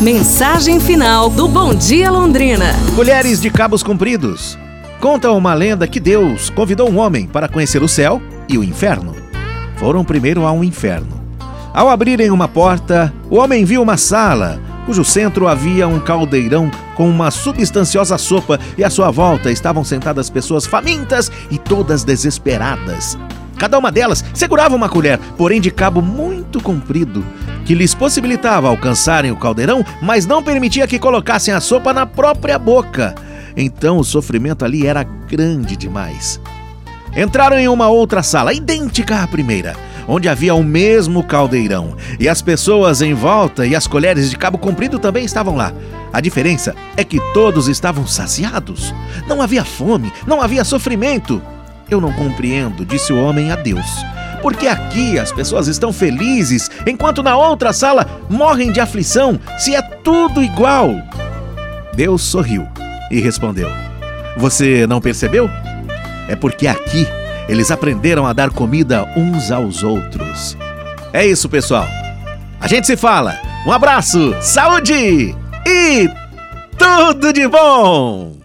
Mensagem final do Bom Dia Londrina. Colheres de cabos compridos. Conta uma lenda que Deus convidou um homem para conhecer o céu e o inferno. Foram primeiro ao inferno. Ao abrirem uma porta, o homem viu uma sala, cujo centro havia um caldeirão com uma substanciosa sopa e à sua volta estavam sentadas pessoas famintas e todas desesperadas. Cada uma delas segurava uma colher, porém de cabo muito comprido, que lhes possibilitava alcançarem o caldeirão, mas não permitia que colocassem a sopa na própria boca. Então o sofrimento ali era grande demais. Entraram em uma outra sala, idêntica à primeira, onde havia o mesmo caldeirão, e as pessoas em volta e as colheres de cabo comprido também estavam lá. A diferença é que todos estavam saciados. Não havia fome, não havia sofrimento. Eu não compreendo, disse o homem a Deus porque aqui as pessoas estão felizes, enquanto na outra sala morrem de aflição, se é tudo igual. Deus sorriu e respondeu: Você não percebeu? É porque aqui eles aprenderam a dar comida uns aos outros. É isso, pessoal. A gente se fala. Um abraço, saúde e tudo de bom!